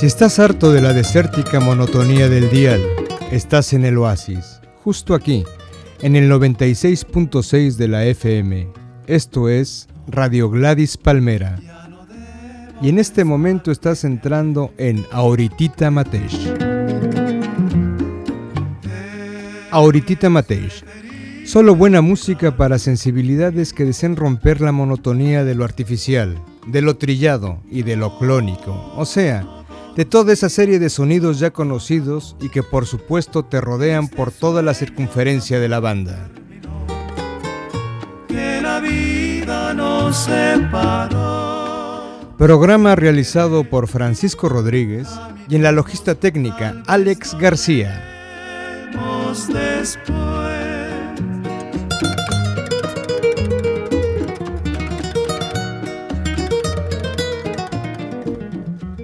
Si estás harto de la desértica monotonía del dial, estás en el oasis, justo aquí, en el 96.6 de la FM. Esto es Radio Gladys Palmera. Y en este momento estás entrando en Auritita Matesh. Auritita Matesh. Solo buena música para sensibilidades que deseen romper la monotonía de lo artificial, de lo trillado y de lo clónico. O sea, de toda esa serie de sonidos ya conocidos y que por supuesto te rodean por toda la circunferencia de la banda. Programa realizado por Francisco Rodríguez y en la logista técnica Alex García.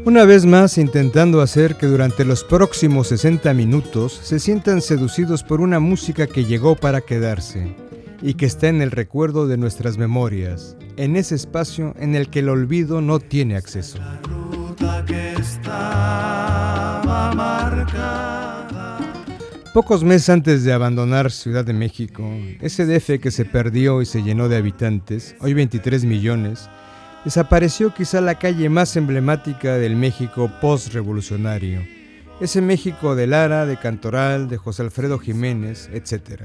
Una vez más intentando hacer que durante los próximos 60 minutos se sientan seducidos por una música que llegó para quedarse y que está en el recuerdo de nuestras memorias, en ese espacio en el que el olvido no tiene acceso. Pocos meses antes de abandonar Ciudad de México, ese DF que se perdió y se llenó de habitantes, hoy 23 millones, desapareció quizá la calle más emblemática del México postrevolucionario, ese México de Lara, de Cantoral, de José Alfredo Jiménez, etc.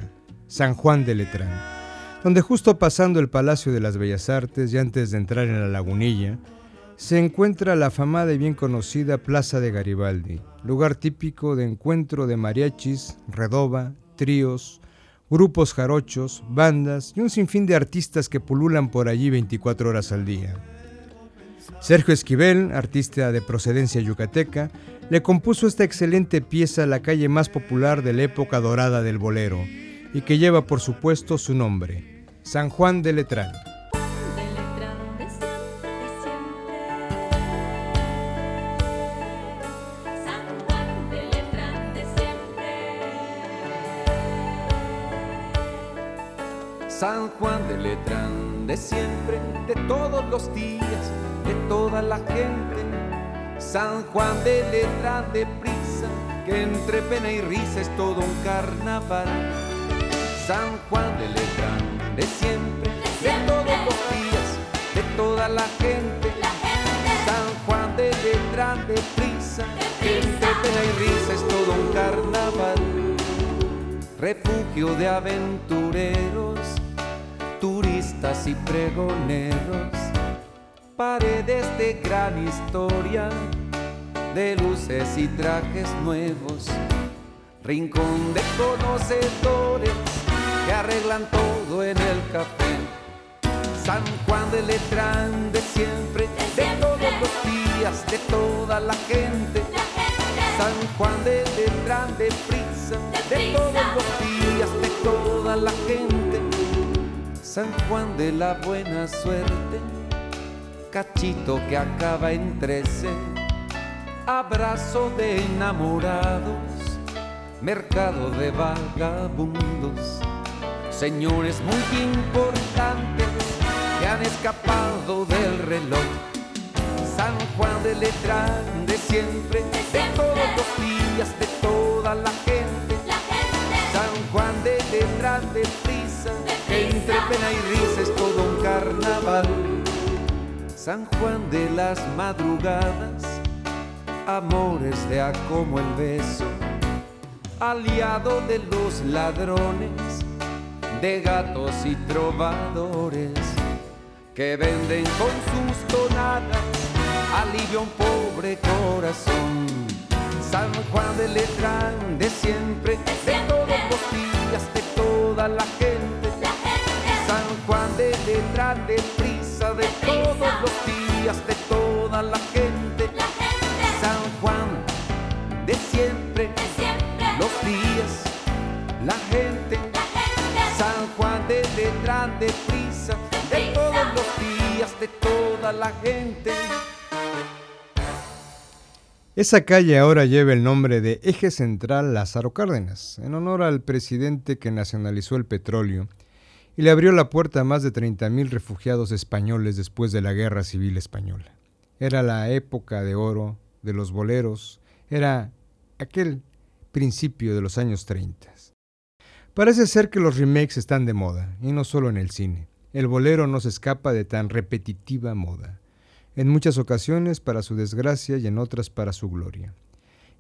San Juan de Letrán, donde justo pasando el Palacio de las Bellas Artes y antes de entrar en la lagunilla, se encuentra la afamada y bien conocida Plaza de Garibaldi, lugar típico de encuentro de mariachis, redoba, tríos, grupos jarochos, bandas y un sinfín de artistas que pululan por allí 24 horas al día. Sergio Esquivel, artista de procedencia yucateca, le compuso esta excelente pieza a la calle más popular de la época dorada del bolero y que lleva por supuesto su nombre, San Juan de Letrán. San Juan de Letrán de siempre, de todos los días, toda la gente. San Juan de Letrán de prisa, que entre pena y risa es todo un carnaval. San Juan de Letrán de siempre, de todos los días, de toda la gente. San Juan de Letrán de prisa, que entre pena y risa es todo un carnaval. Refugio de aventureros turistas y pregoneros, paredes de gran historia, de luces y trajes nuevos, rincón de conocedores que arreglan todo en el café. San Juan de Letrán de siempre, de, todos los días, de toda la gente. San Juan de Letrán de prisa, de todos los días, de toda la gente San Juan de la buena suerte, cachito que acaba en trece, abrazo de enamorados, mercado de vagabundos, señores muy importantes que han escapado del reloj. San Juan de Letrán de siempre, de todos los días, de San Juan de las madrugadas, amores de a como el beso, aliado de los ladrones, de gatos y trovadores, que venden con sus tonadas alivio a un pobre corazón. San Juan de Letrán de siempre, de todos los días, de toda la gente. Juan de detrás de de todos los días, de toda la gente. San Juan de siempre, los días, la gente. San Juan de detrás de prisa. De todos los días, de toda la gente. Esa calle ahora lleva el nombre de Eje Central Lázaro Cárdenas, en honor al presidente que nacionalizó el petróleo y le abrió la puerta a más de 30.000 refugiados españoles después de la Guerra Civil Española. Era la época de oro de los boleros era aquel principio de los años 30. Parece ser que los remakes están de moda, y no solo en el cine. El bolero no se escapa de tan repetitiva moda, en muchas ocasiones para su desgracia y en otras para su gloria.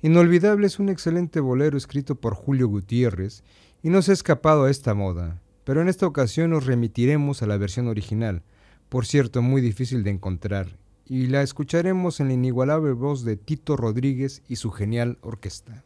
Inolvidable es un excelente bolero escrito por Julio Gutiérrez y no se ha escapado a esta moda, pero en esta ocasión nos remitiremos a la versión original, por cierto muy difícil de encontrar, y la escucharemos en la inigualable voz de Tito Rodríguez y su genial orquesta.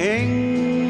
en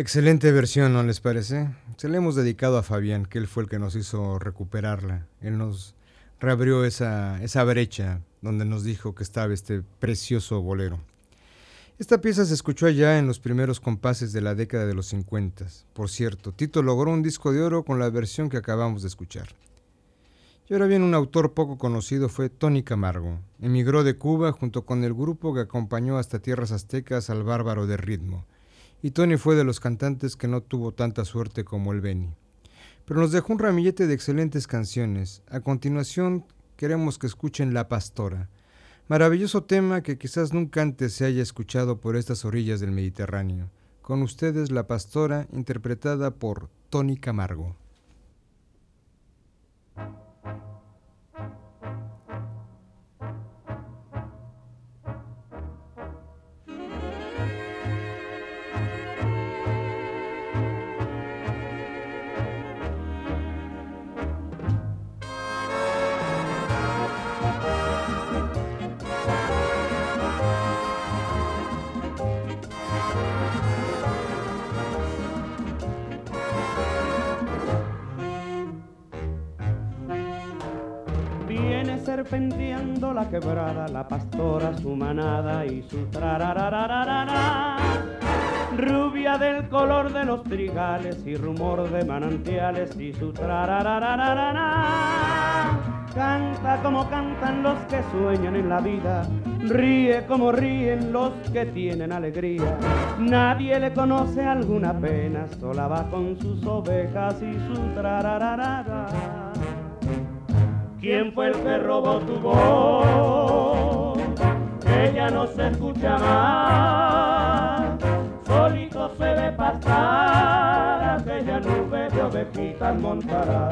Excelente versión, ¿no les parece? Se le hemos dedicado a Fabián, que él fue el que nos hizo recuperarla. Él nos reabrió esa, esa brecha donde nos dijo que estaba este precioso bolero. Esta pieza se escuchó allá en los primeros compases de la década de los 50. Por cierto, Tito logró un disco de oro con la versión que acabamos de escuchar. Y ahora bien, un autor poco conocido fue Tony Camargo. Emigró de Cuba junto con el grupo que acompañó hasta tierras aztecas al bárbaro de ritmo y Tony fue de los cantantes que no tuvo tanta suerte como el Benny. Pero nos dejó un ramillete de excelentes canciones. A continuación queremos que escuchen La Pastora, maravilloso tema que quizás nunca antes se haya escuchado por estas orillas del Mediterráneo. Con ustedes La Pastora, interpretada por Tony Camargo. Serpenteando la quebrada, la pastora su manada y su trararararara. Rubia del color de los trigales y rumor de manantiales y su trararararara. Canta como cantan los que sueñan en la vida, ríe como ríen los que tienen alegría. Nadie le conoce alguna pena, sola va con sus ovejas y su trarararara. ¿Quién fue el que robó tu voz? Ella no se escucha más, solito se ve pasar aquella nube de ovejitas montará.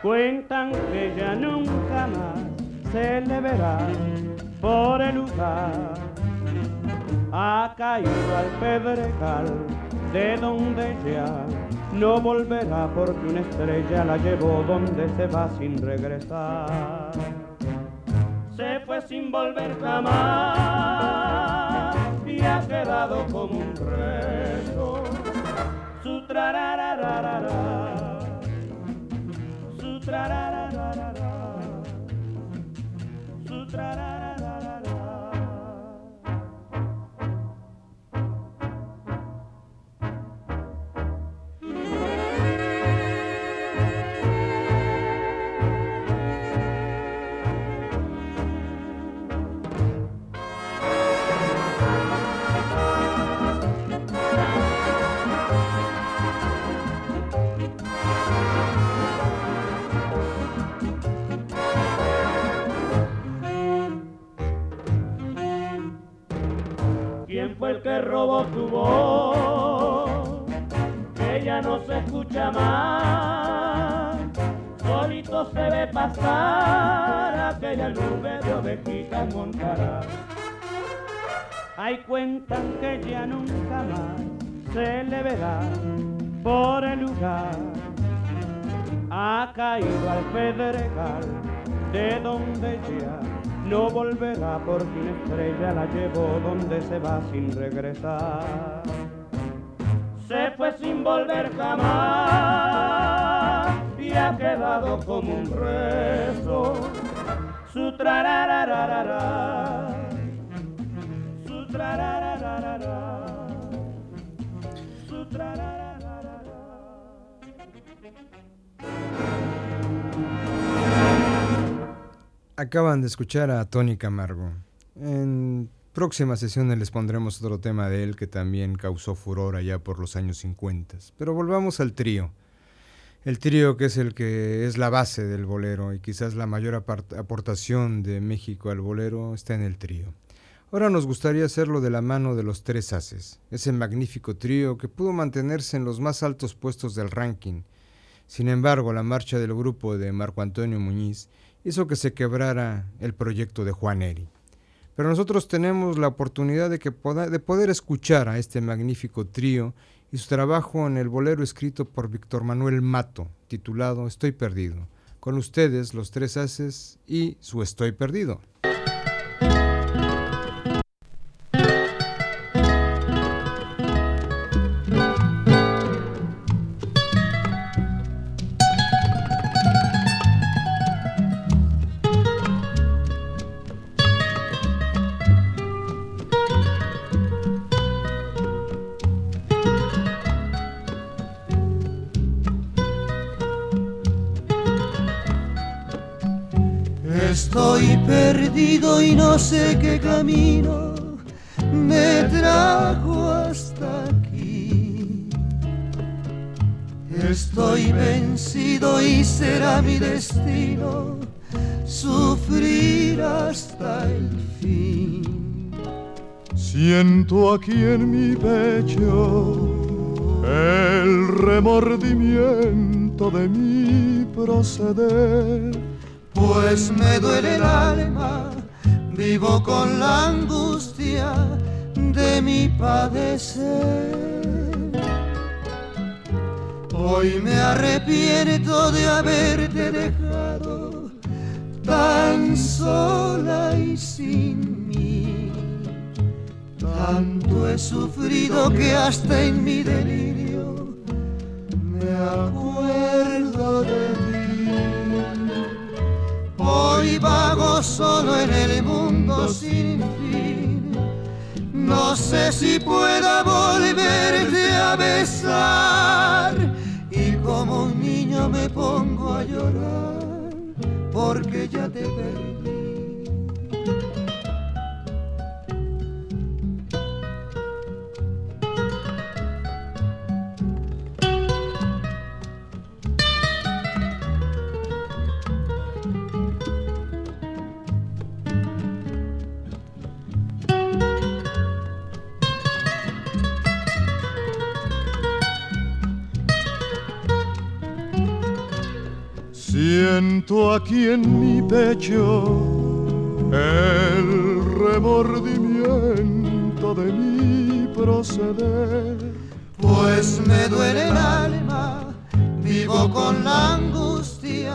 Cuentan que ya nunca más se le verá por el lugar. Ha caído al pedregal de donde ya no volverá porque una estrella la llevó donde se va sin regresar. Se fue sin volver jamás y ha quedado como un reto. Su trararararara que robó tu voz, ya no se escucha más, solito se ve pasar aquella nube de ovejitas montará. Hay cuentan que ya nunca más se le verá por el lugar, ha caído al pedregal de donde ya no volverá porque una estrella la llevó donde se va sin regresar. Se fue sin volver jamás y ha quedado como un rezo. Su trararararara, su su. Acaban de escuchar a Tony Camargo. En próximas sesiones les pondremos otro tema de él que también causó furor allá por los años 50. Pero volvamos al trío. El trío que es el que es la base del bolero y quizás la mayor aportación de México al bolero está en el trío. Ahora nos gustaría hacerlo de la mano de los tres haces, ese magnífico trío que pudo mantenerse en los más altos puestos del ranking. Sin embargo, la marcha del grupo de Marco Antonio Muñiz hizo que se quebrara el proyecto de Juan Eri. Pero nosotros tenemos la oportunidad de, que de poder escuchar a este magnífico trío y su trabajo en el bolero escrito por Víctor Manuel Mato, titulado Estoy perdido. Con ustedes, los tres haces y su Estoy perdido. Siento aquí en mi pecho el remordimiento de mi proceder pues me duele el alma, vivo con la angustia de mi padecer. Hoy me arrepiento de haberte dejado tan sola y sin. Tanto he sufrido que hasta en mi delirio me acuerdo de ti. vago solo en el mundo sin fin. No sé si pueda volverte a besar y como un niño me pongo a llorar porque ya te perdí. Siento aquí en mi pecho el remordimiento de mi proceder. Pues me duele el alma, vivo con la angustia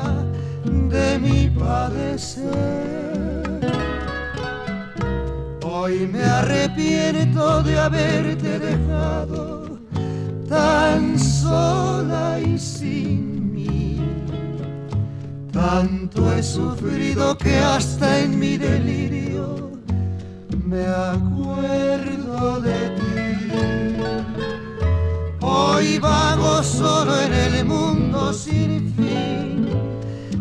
de mi padecer. Hoy me arrepiento de haberte dejado tan sola y sin tanto he sufrido que hasta en mi delirio me acuerdo de ti. Hoy vago solo en el mundo sin fin.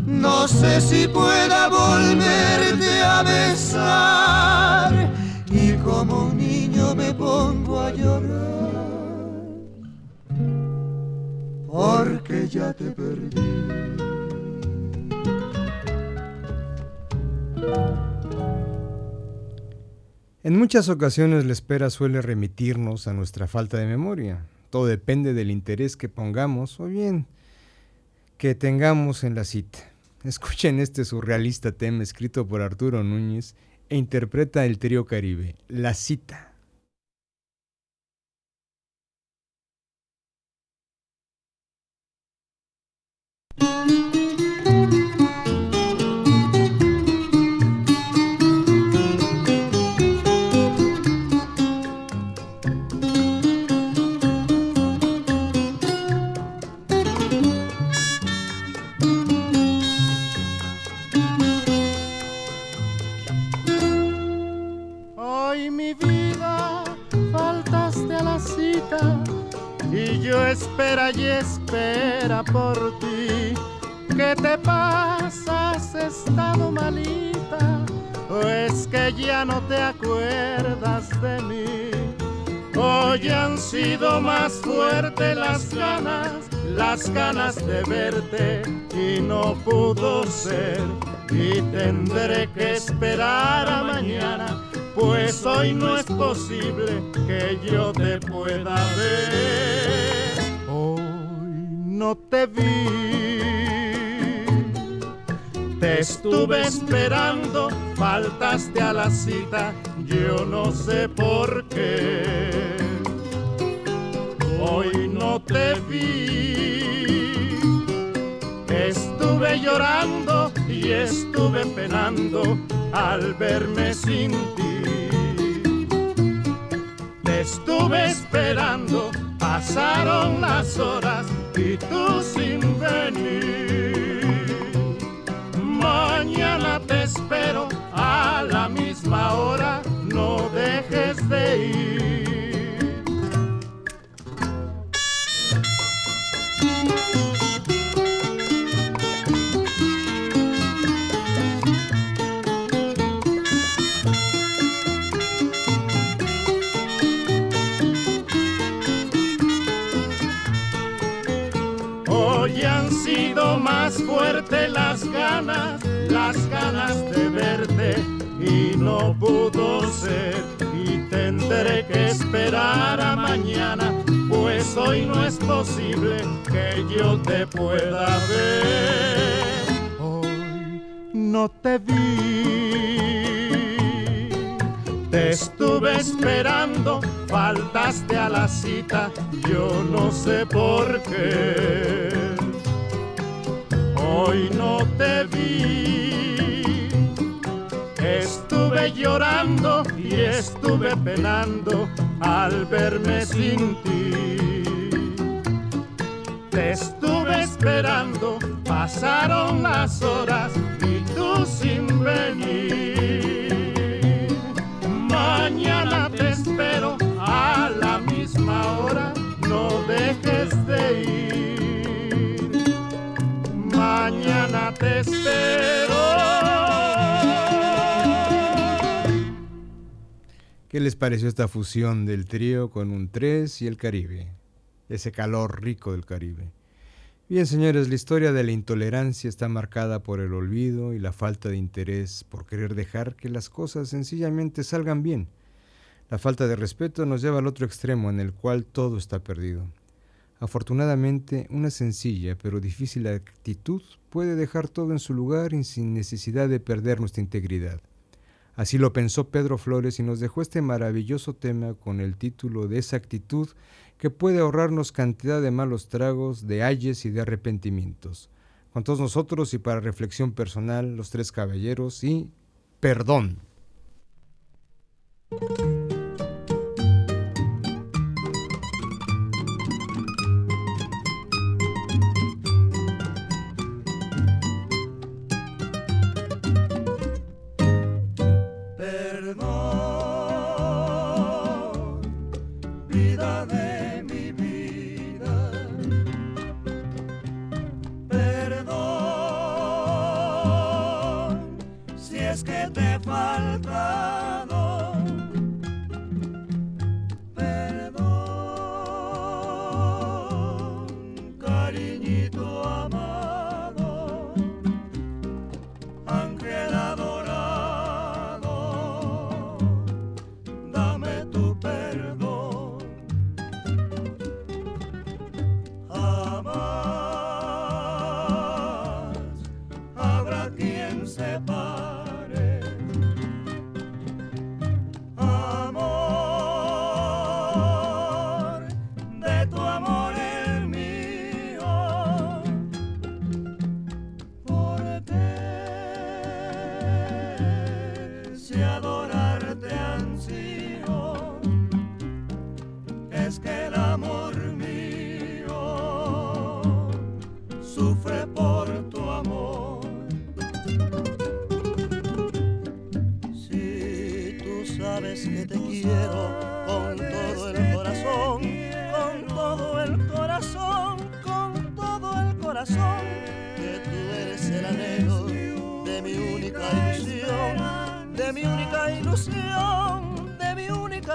No sé si pueda volverte a besar. Y como un niño me pongo a llorar. Porque ya te perdí. En muchas ocasiones la espera suele remitirnos a nuestra falta de memoria. Todo depende del interés que pongamos o bien que tengamos en la cita. Escuchen este surrealista tema escrito por Arturo Núñez e interpreta el trío Caribe, La cita. Espera y espera por ti. ¿Qué te pasa? ¿Has estado malita? ¿O es que ya no te acuerdas de mí? Hoy han sido más fuertes las ganas, las ganas de verte y no pudo ser. Y tendré que esperar a mañana, pues hoy no es posible que yo te pueda ver no te vi. Te estuve esperando, faltaste a la cita, yo no sé por qué. Hoy no te vi. Estuve llorando y estuve penando al verme sin ti. Te estuve esperando, pasaron las horas y tú sin venir. Mañana te espero a la misma hora, fuerte las ganas, las ganas de verte y no pudo ser y tendré que esperar a mañana, pues hoy no es posible que yo te pueda ver. Hoy no te vi, te estuve esperando, faltaste a la cita, yo no sé por qué hoy no te vi. Estuve llorando y estuve penando al verme sin ti. Te estuve esperando, pasaron las horas y tú sin venir. Mañana te espero a la misma hora, no dejes de ir. Mañana te espero. ¿Qué les pareció esta fusión del trío con un tres y el Caribe? Ese calor rico del Caribe. Bien, señores, la historia de la intolerancia está marcada por el olvido y la falta de interés por querer dejar que las cosas sencillamente salgan bien. La falta de respeto nos lleva al otro extremo en el cual todo está perdido. Afortunadamente, una sencilla pero difícil actitud puede dejar todo en su lugar y sin necesidad de perder nuestra integridad. Así lo pensó Pedro Flores y nos dejó este maravilloso tema con el título de esa actitud que puede ahorrarnos cantidad de malos tragos, de ayes y de arrepentimientos. Con todos nosotros y para reflexión personal, los tres caballeros y perdón.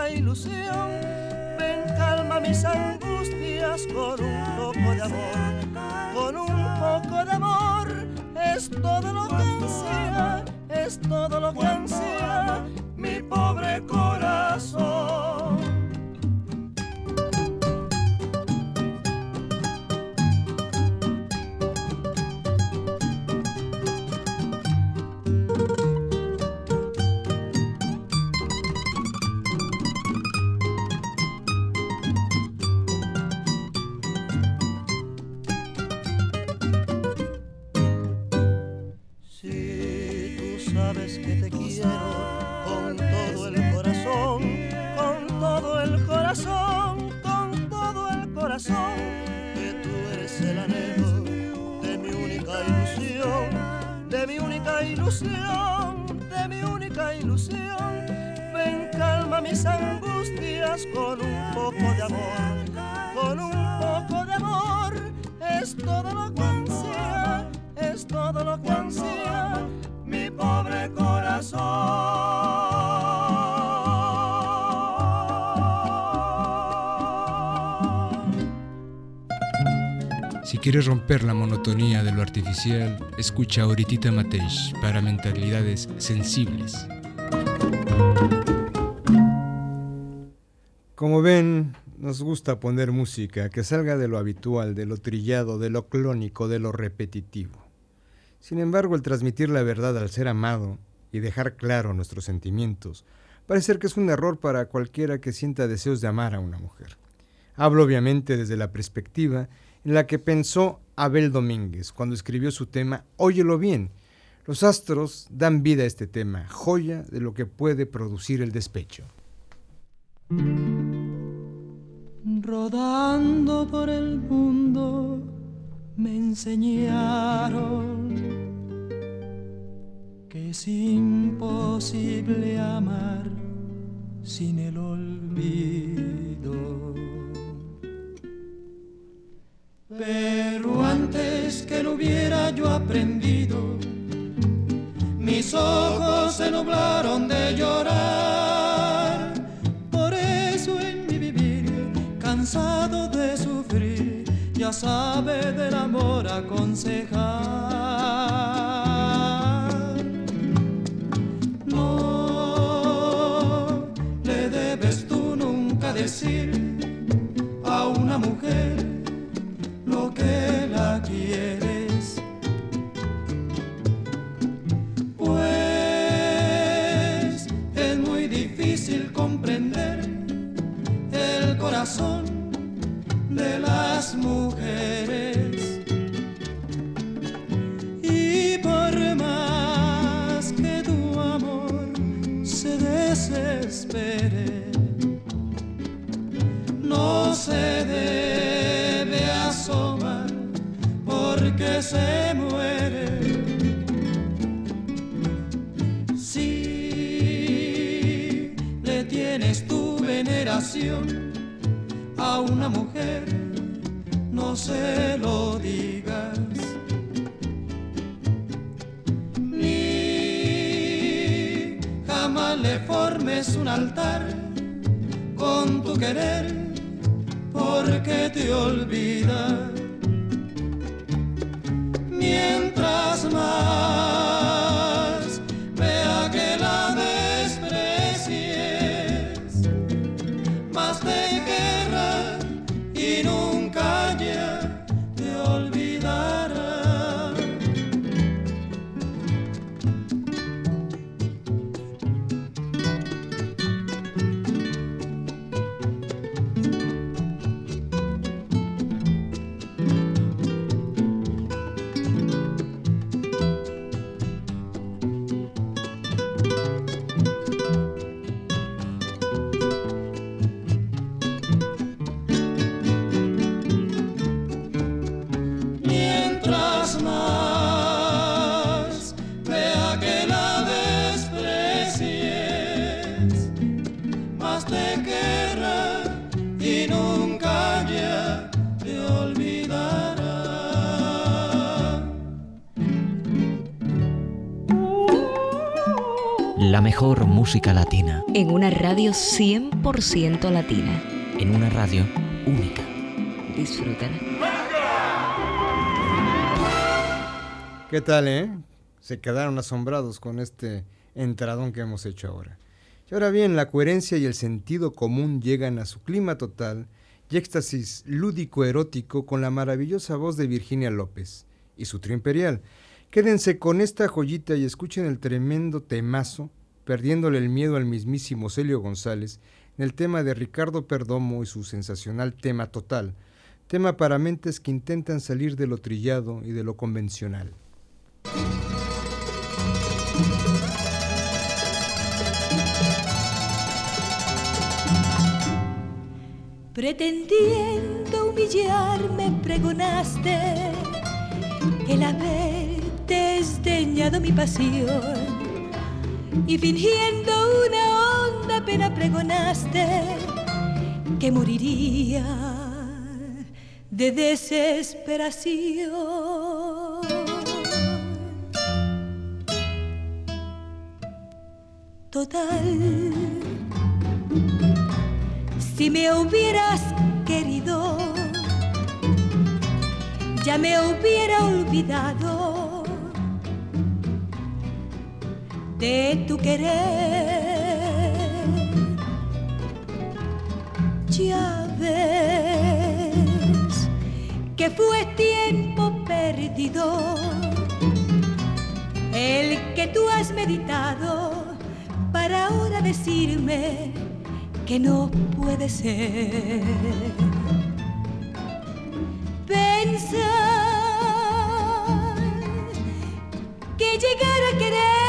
ilusión. Ven, calma mis angustias con un poco de amor. Con un poco de amor es todo lo que ansía, es todo lo que ansía mi pobre corazón. Quieres romper la monotonía de lo artificial, escucha a Oritita Mateix para mentalidades sensibles. Como ven, nos gusta poner música que salga de lo habitual, de lo trillado, de lo clónico, de lo repetitivo. Sin embargo, el transmitir la verdad al ser amado y dejar claro nuestros sentimientos parece que es un error para cualquiera que sienta deseos de amar a una mujer. Hablo obviamente desde la perspectiva en la que pensó Abel Domínguez cuando escribió su tema Óyelo bien. Los astros dan vida a este tema, joya de lo que puede producir el despecho. Rodando por el mundo me enseñaron Es imposible amar sin el olvido. Pero antes que lo hubiera yo aprendido, mis ojos se nublaron de llorar. Por eso en mi vivir, cansado de sufrir, ya sabe del amor aconsejar. No le debes tú nunca decir de las mujeres. Y por más que tu amor se desespere, no se debe asomar porque se muere. Si le tienes tu veneración a una mujer, no se lo digas. Ni jamás le formes un altar con tu querer, porque te olvida. En una radio 100% latina. en una radio única. Disfrútala. ¿Qué tal, eh? Se quedaron asombrados con este entradón que hemos hecho ahora. Y ahora bien, la coherencia y el sentido común llegan a su clima total y éxtasis lúdico erótico con la maravillosa voz de Virginia López y su trío imperial. Quédense con esta joyita y escuchen el tremendo temazo, perdiéndole el miedo al mismísimo Celio González, en el tema de Ricardo Perdomo y su sensacional tema total, tema para mentes que intentan salir de lo trillado y de lo convencional. Pretendiendo humillarme pregonaste el haber desdeñado mi pasión y fingiendo una honda pena pregonaste que moriría de desesperación. Total, si me hubieras querido, ya me hubiera olvidado de tu querer. Ya ves que fue tiempo perdido el que tú has meditado para ahora decirme que no puede ser. Pensar que llegar a quererte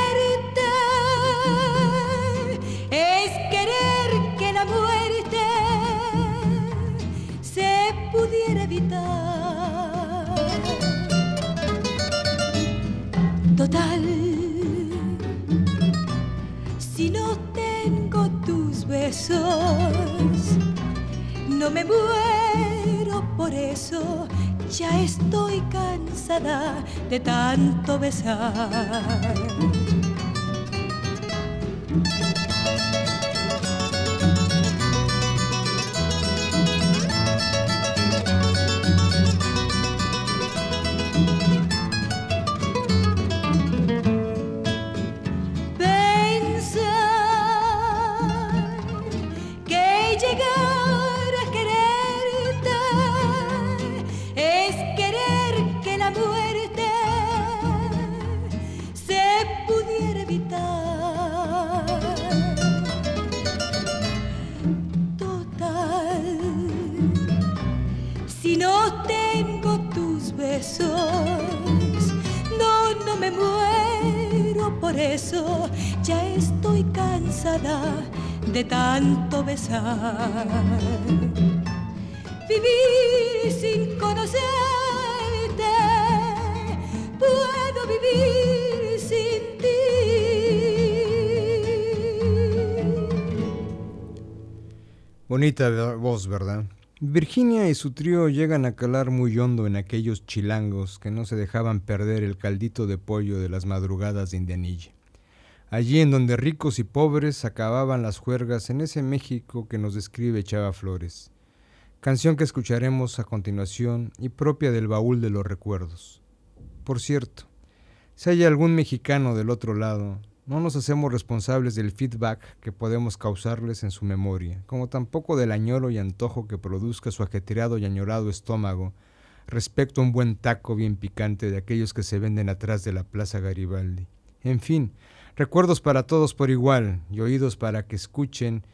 No me muero por eso, ya estoy cansada de tanto besar. Bonita voz, ¿verdad? Virginia y su trío llegan a calar muy hondo en aquellos chilangos que no se dejaban perder el caldito de pollo de las madrugadas de Indianilla allí en donde ricos y pobres acababan las juergas en ese México que nos describe Chava Flores, canción que escucharemos a continuación y propia del baúl de los recuerdos. Por cierto, si hay algún mexicano del otro lado, no nos hacemos responsables del feedback que podemos causarles en su memoria, como tampoco del añoro y antojo que produzca su ajetreado y añorado estómago respecto a un buen taco bien picante de aquellos que se venden atrás de la Plaza Garibaldi. En fin, Recuerdos para todos por igual y oídos para que escuchen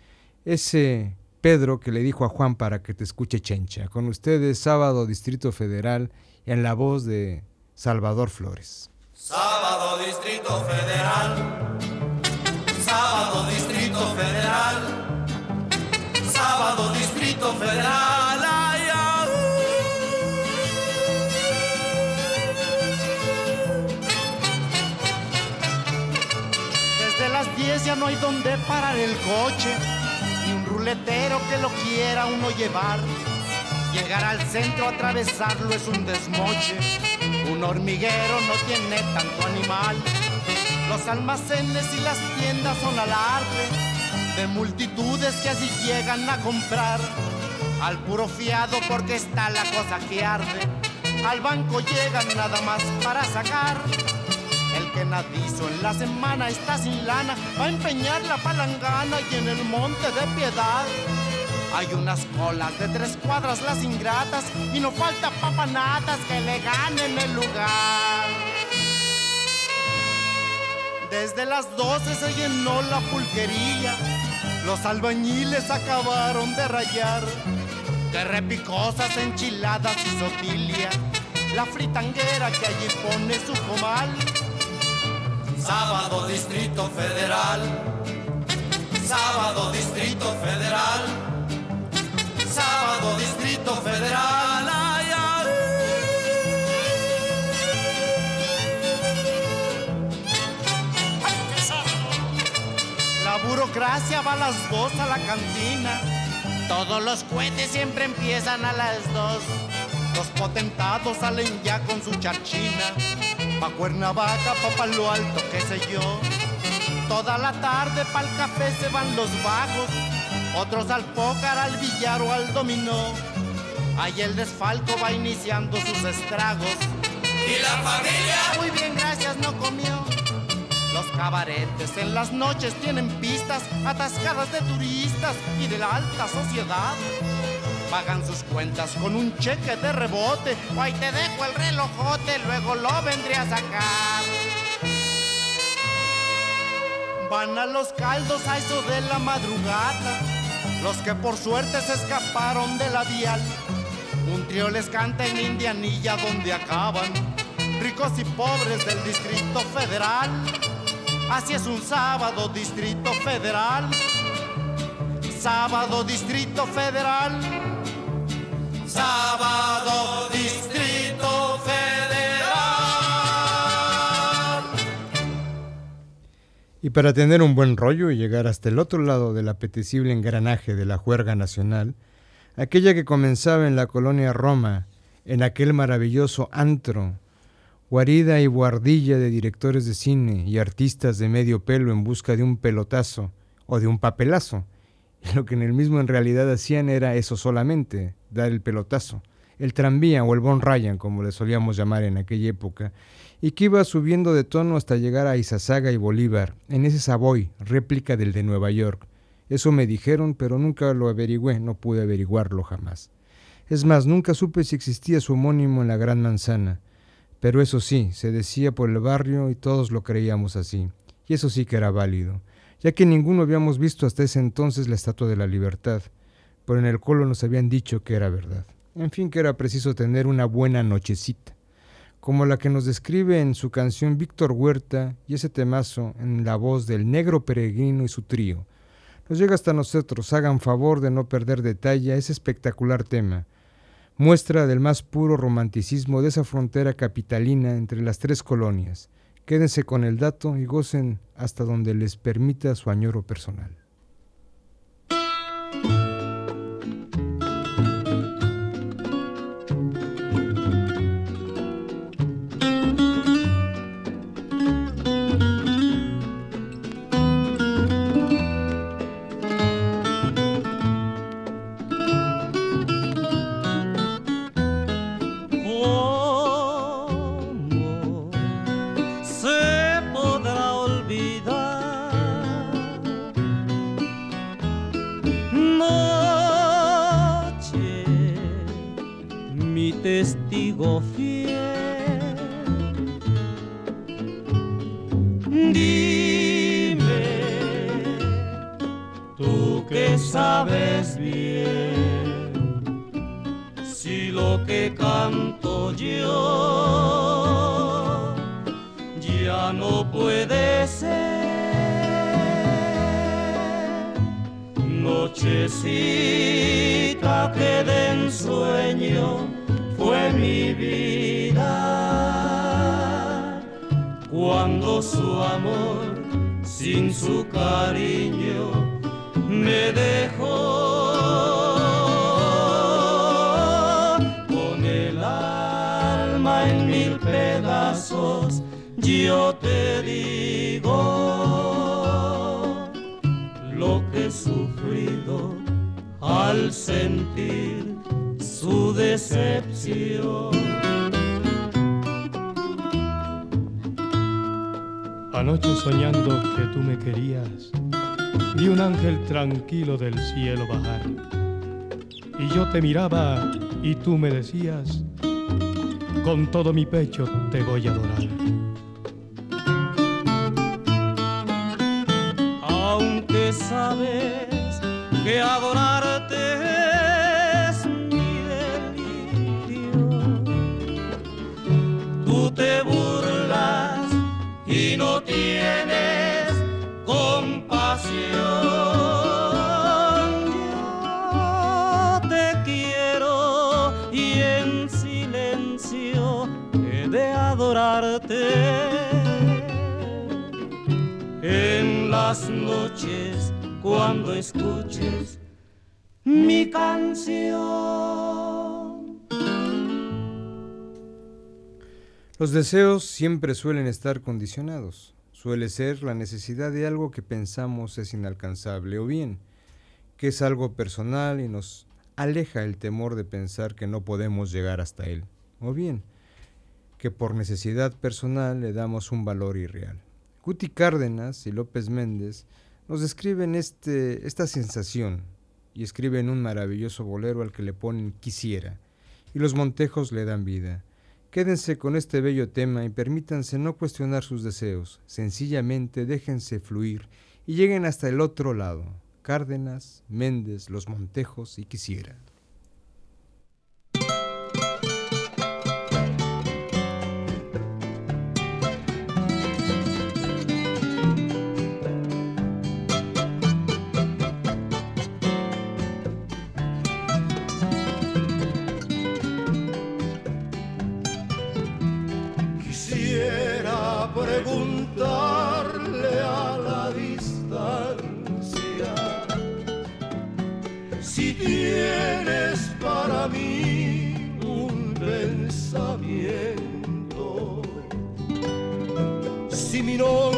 ese Pedro que le dijo a Juan para que te escuche Chencha. Con ustedes, Sábado Distrito Federal, en la voz de Salvador Flores. Sábado Distrito Federal. Sábado Distrito Federal. Sábado Distrito Federal. ya no hay donde parar el coche, ni un ruletero que lo quiera uno llevar. Llegar al centro, atravesarlo es un desmoche. Un hormiguero no tiene tanto animal. Los almacenes y las tiendas son alarde de multitudes que así llegan a comprar. Al puro fiado porque está la cosa que arde. Al banco llegan nada más para sacar el que nadizo en la semana está sin lana, va a empeñar la palangana y en el monte de piedad. Hay unas colas de tres cuadras las ingratas y no falta papanatas que le ganen el lugar. Desde las doce se llenó la pulquería, los albañiles acabaron de rayar. Que repicosas enchiladas y sotilia, la fritanguera que allí pone su comal Sábado Distrito Federal. Sábado Distrito Federal. Sábado Distrito Federal. Burocracia va a las dos a la cantina. Todos los cohetes siempre empiezan a las dos. Los potentados salen ya con su charchina Pa' Cuernavaca, pa' Palo Alto, qué sé yo. Toda la tarde pa'l café se van los bajos, otros al pócar, al billar o al dominó. Ahí el desfalco va iniciando sus estragos. ¿Y la familia? Muy bien, gracias, no comió. Los cabaretes en las noches tienen pistas atascadas de turistas y de la alta sociedad pagan sus cuentas con un cheque de rebote. O ahí te dejo el relojote, luego lo vendré a sacar. Van a los caldos a eso de la madrugada, los que por suerte se escaparon de la vial. Un trío les canta en Indianilla donde acaban, ricos y pobres del Distrito Federal. Así es un sábado, Distrito Federal. Sábado, Distrito Federal sábado Distrito Federal. Y para tener un buen rollo y llegar hasta el otro lado del apetecible engranaje de la juerga nacional, aquella que comenzaba en la colonia Roma, en aquel maravilloso antro, guarida y guardilla de directores de cine y artistas de medio pelo en busca de un pelotazo o de un papelazo. Lo que en el mismo en realidad hacían era eso solamente, dar el pelotazo, el tranvía o el Bon Ryan, como le solíamos llamar en aquella época, y que iba subiendo de tono hasta llegar a Izazaga y Bolívar, en ese Savoy, réplica del de Nueva York. Eso me dijeron, pero nunca lo averigüé, no pude averiguarlo jamás. Es más, nunca supe si existía su homónimo en la Gran Manzana. Pero eso sí, se decía por el barrio y todos lo creíamos así. Y eso sí que era válido, ya que ninguno habíamos visto hasta ese entonces la Estatua de la Libertad, pero en el colo nos habían dicho que era verdad. En fin, que era preciso tener una buena nochecita, como la que nos describe en su canción Víctor Huerta y ese temazo en la voz del negro peregrino y su trío. Nos llega hasta nosotros, hagan favor de no perder detalle a ese espectacular tema, muestra del más puro romanticismo de esa frontera capitalina entre las tres colonias. Quédense con el dato y gocen hasta donde les permita su añoro personal. Y tú me decías, con todo mi pecho te voy a adorar. Aunque sabes que adorarte es mi delirio, tú te burlas y no tienes compasión. En las noches cuando escuches mi canción. Los deseos siempre suelen estar condicionados. Suele ser la necesidad de algo que pensamos es inalcanzable o bien que es algo personal y nos aleja el temor de pensar que no podemos llegar hasta él. O bien que por necesidad personal le damos un valor irreal. Guti Cárdenas y López Méndez nos describen este, esta sensación y escriben un maravilloso bolero al que le ponen quisiera y los Montejos le dan vida. Quédense con este bello tema y permítanse no cuestionar sus deseos, sencillamente déjense fluir y lleguen hasta el otro lado. Cárdenas, Méndez, Los Montejos y Quisiera. Tienes para mí un pensamiento. Si mi nombre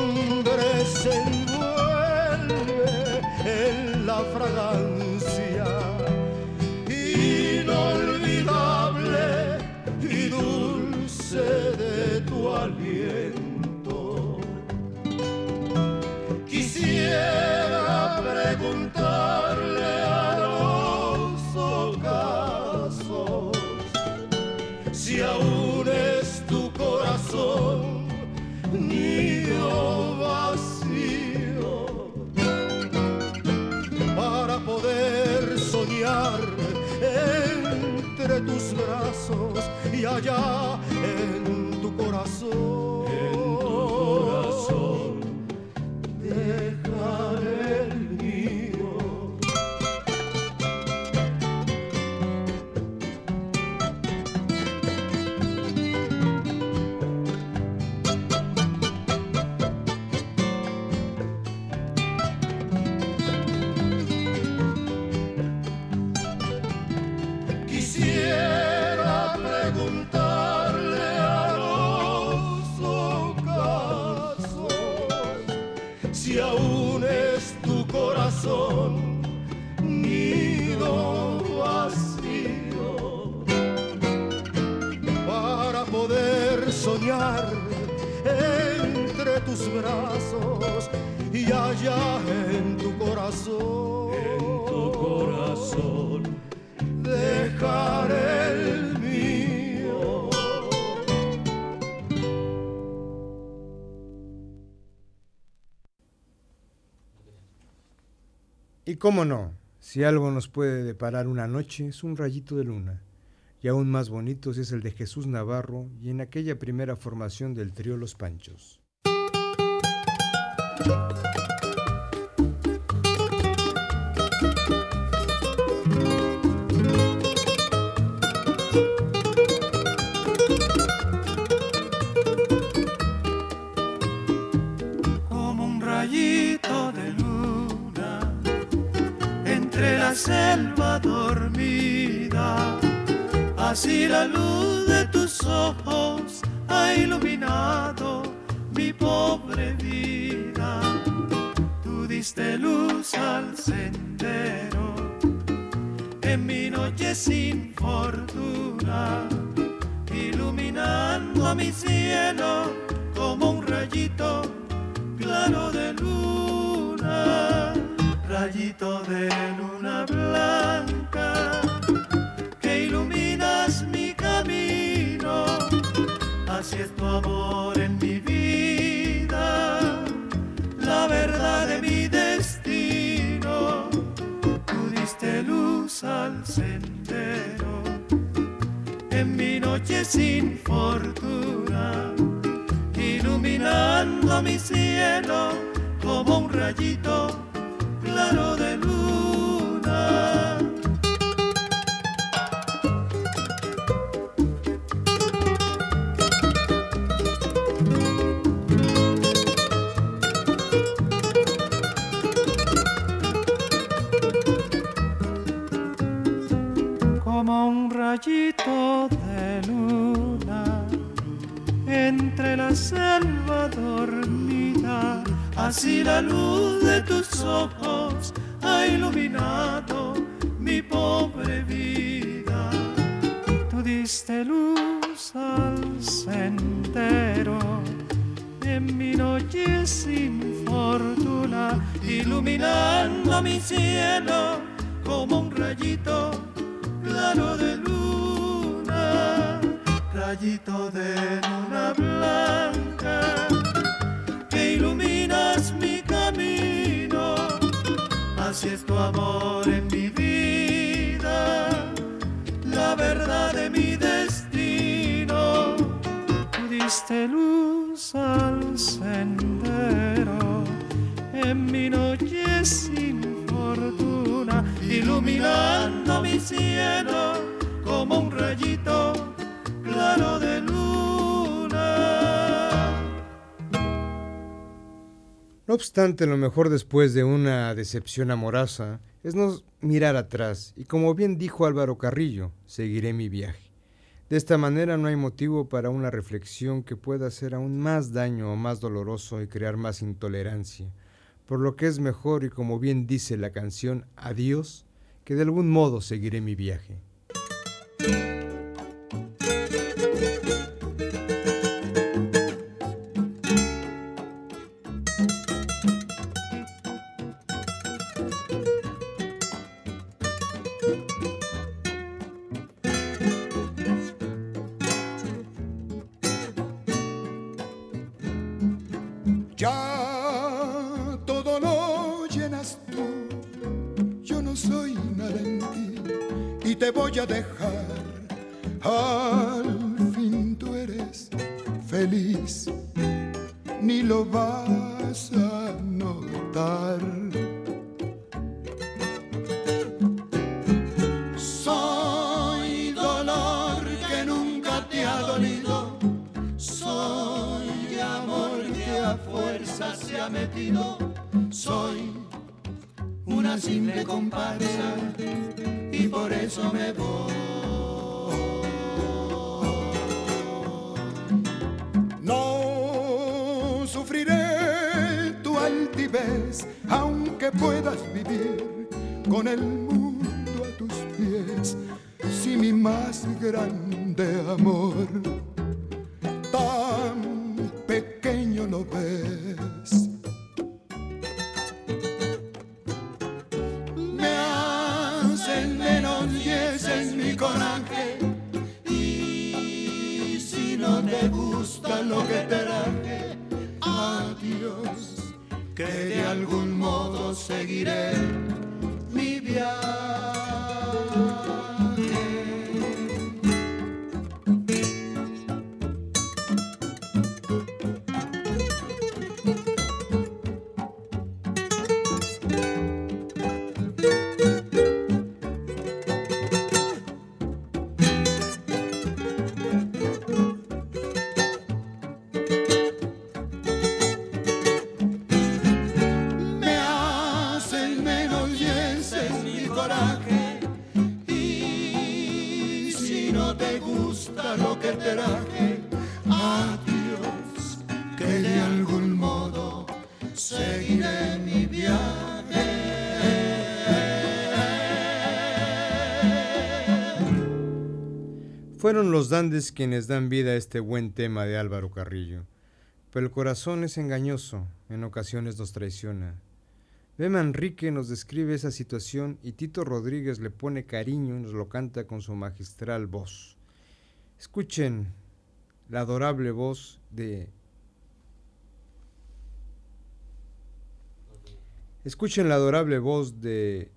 Y cómo no, si algo nos puede deparar una noche es un rayito de luna. Y aún más bonito si es el de Jesús Navarro y en aquella primera formación del trío Los Panchos. La luz de tus ojos ha iluminado mi pobre vida. Tú diste luz al sendero en mi noche sin fortuna, iluminando mi cielo como un rayito claro de luna, rayito de luna amor en mi vida, la verdad de mi destino, tú diste luz al sendero, en mi noche sin fortuna iluminando mi cielo como un rayito claro un rayito de luna entre la selva dormida, así la luz de tus ojos ha iluminado mi pobre vida. Tú diste luz al sendero en mi noche sin fortuna, iluminando mi cielo como un rayito claro de luna rayito de luna blanca que iluminas mi camino. Así es tu amor en mi vida, la verdad de mi destino. Diste luz al sendero en mi noche sin fortuna, iluminando mi cielo como un rayito claro de luna. No obstante, lo mejor después de una decepción amorosa es no mirar atrás y como bien dijo Álvaro Carrillo, seguiré mi viaje. De esta manera no hay motivo para una reflexión que pueda hacer aún más daño o más doloroso y crear más intolerancia, por lo que es mejor y como bien dice la canción, adiós, que de algún modo seguiré mi viaje. te voy a dejar. Al fin tú eres feliz, ni lo vas a notar. Soy dolor que nunca te ha dolido, soy amor que a fuerza se ha metido, soy una simple comparsa no sufriré tu altivez, aunque puedas vivir con el mundo a tus pies, si mi más grande amor Fueron los dandes quienes dan vida a este buen tema de Álvaro Carrillo. Pero el corazón es engañoso, en ocasiones nos traiciona. Bema Enrique nos describe esa situación y Tito Rodríguez le pone cariño y nos lo canta con su magistral voz. Escuchen la adorable voz de... Escuchen la adorable voz de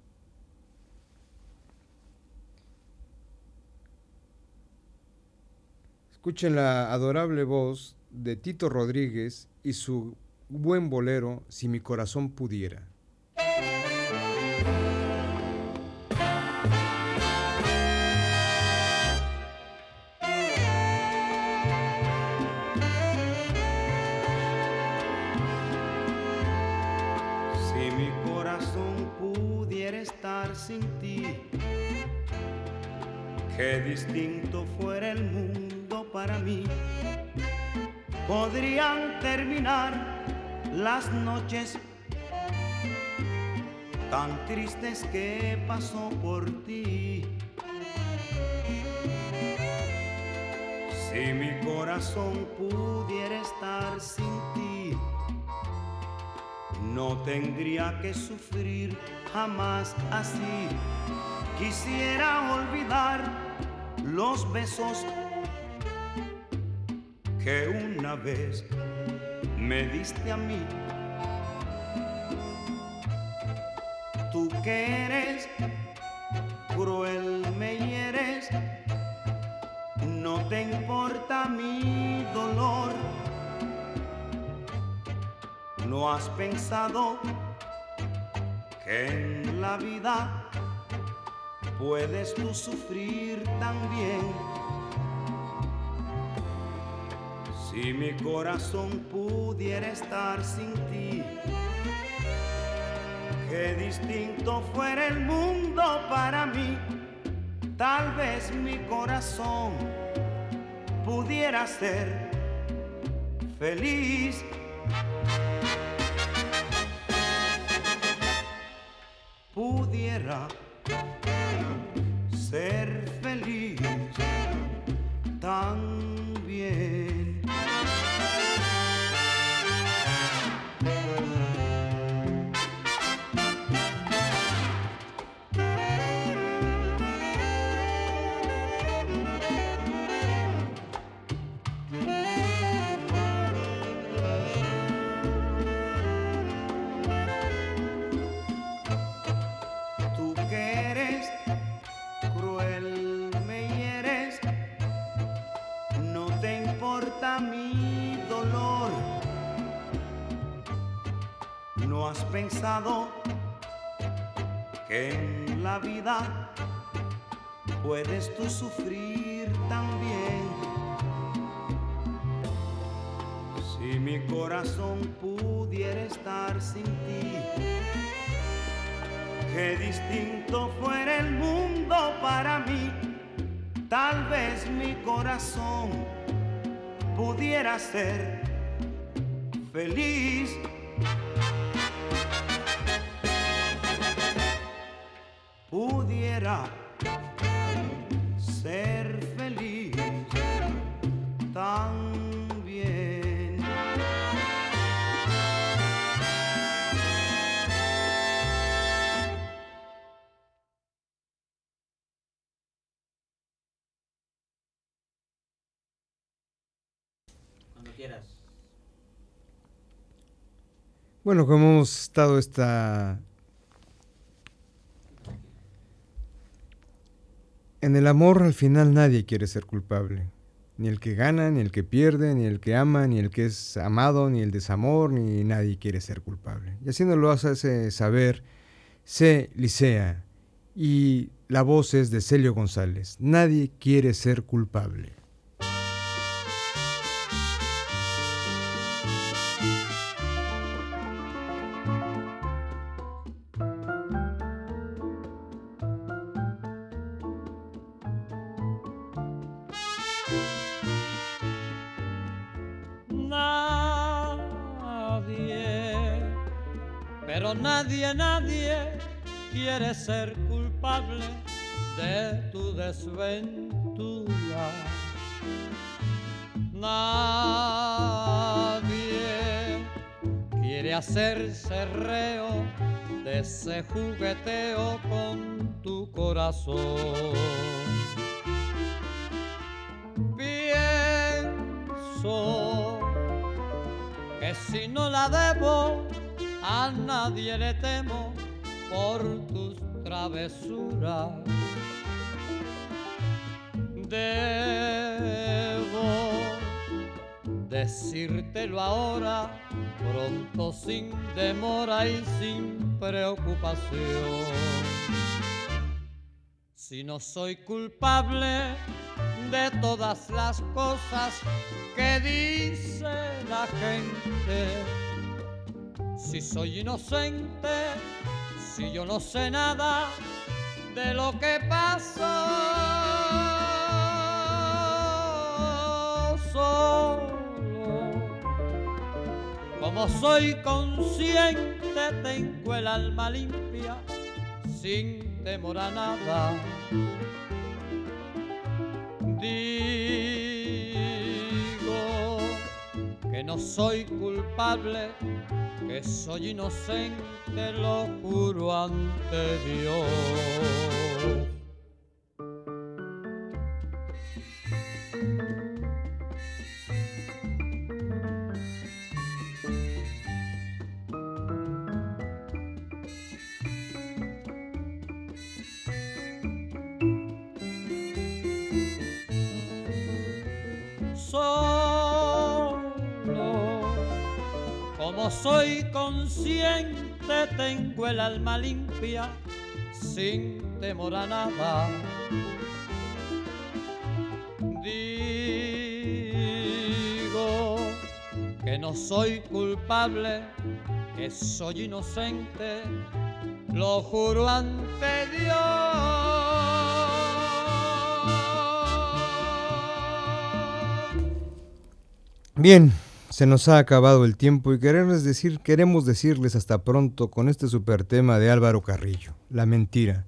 Escuchen la adorable voz de Tito Rodríguez y su buen bolero Si mi corazón pudiera. Si mi corazón pudiera estar sin ti, qué distinto fuera el mundo para mí. Podrían terminar las noches tan tristes que pasó por ti. Si mi corazón pudiera estar sin ti, no tendría que sufrir jamás así. Quisiera olvidar los besos que una vez me diste a mí. Tú que eres cruel me hieres, no te importa mi dolor. No has pensado que en la vida puedes tú sufrir también Si mi corazón pudiera estar sin ti, Qué distinto fuera el mundo para mí, tal vez mi corazón pudiera ser feliz. Pudiera ser feliz. Pudiera Bueno, como hemos estado esta... En el amor al final nadie quiere ser culpable. Ni el que gana, ni el que pierde, ni el que ama, ni el que es amado, ni el desamor, ni nadie quiere ser culpable. Y así nos lo hace saber C. Licea. Y la voz es de Celio González. Nadie quiere ser culpable. Ser culpable de tu desventura. Nadie quiere hacerse reo de ese jugueteo con tu corazón. Pienso que si no la debo, a nadie le temo por tus travesuras. Debo decírtelo ahora, pronto sin demora y sin preocupación. Si no soy culpable de todas las cosas que dice la gente, si soy inocente, si yo no sé nada de lo que pasó solo. Como soy consciente, tengo el alma limpia, sin temor a nada. Digo que no soy culpable, que soy inocente, lo juro ante Dios. Tengo el alma limpia, sin temor a nada. Digo que no soy culpable, que soy inocente, lo juro ante Dios. Bien, se nos ha acabado el tiempo y queremos, decir, queremos decirles hasta pronto con este super tema de Álvaro Carrillo, La Mentira,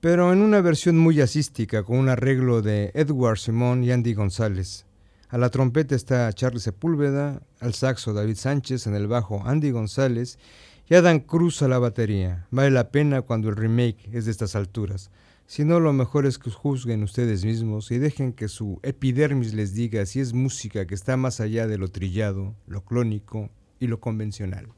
pero en una versión muy jazzística con un arreglo de Edward Simón y Andy González. A la trompeta está Charles Sepúlveda, al saxo David Sánchez, en el bajo Andy González y Adam Cruz a la batería. Vale la pena cuando el remake es de estas alturas. Si no, lo mejor es que juzguen ustedes mismos y dejen que su epidermis les diga si es música que está más allá de lo trillado, lo clónico y lo convencional.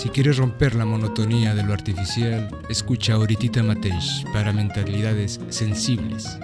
Si quieres romper la monotonía de lo artificial, escucha Oritita Mateix para mentalidades sensibles.